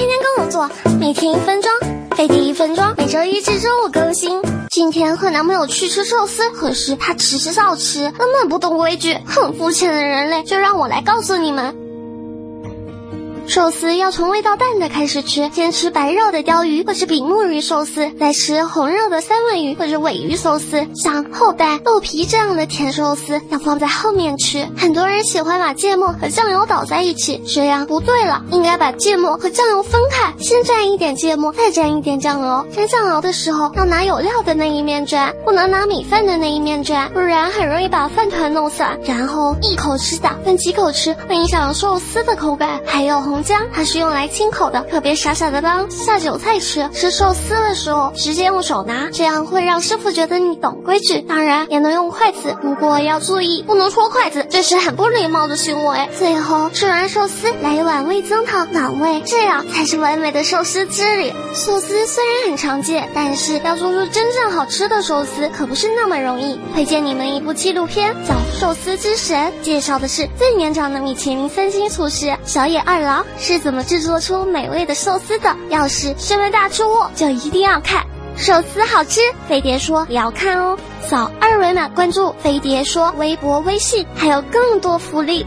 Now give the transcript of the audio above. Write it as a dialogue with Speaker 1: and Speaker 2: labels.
Speaker 1: 天天跟我做，每天一分钟，飞碟一分钟，每周一至周五更新。今天和男朋友去吃寿司，可是他迟迟照吃，根本不懂规矩，很肤浅的人类。就让我来告诉你们。寿司要从味道淡的开始吃，先吃白肉的鲷鱼或是比目鱼寿司，再吃红肉的三文鱼或者尾鱼寿司。像厚蛋、豆皮这样的甜寿司要放在后面吃。很多人喜欢把芥末和酱油倒在一起，这样不对了，应该把芥末和酱油分开，先蘸一点芥末，再蘸一点酱油。蘸酱油的时候要拿有料的那一面蘸，不能拿米饭的那一面蘸，不然很容易把饭团弄散。然后一口吃的，分几口吃会影响寿司的口感。还有红。姜它是用来清口的，可别傻傻的当下酒菜吃。吃寿司的时候直接用手拿，这样会让师傅觉得你懂规矩。当然也能用筷子，不过要注意不能戳筷子，这是很不礼貌的行为。最后吃完寿司来一碗味增汤暖胃，这样才是完美的寿司之旅。寿司虽然很常见，但是要做出真正好吃的寿司可不是那么容易。推荐你们一部纪录片叫《寿司之神》，介绍的是最年长的米其林三星厨师小野二郎。是怎么制作出美味的寿司的？要是身为大厨，就一定要看寿司好吃。飞碟说也要看哦，扫二维码关注飞碟说微博、微信，还有更多福利。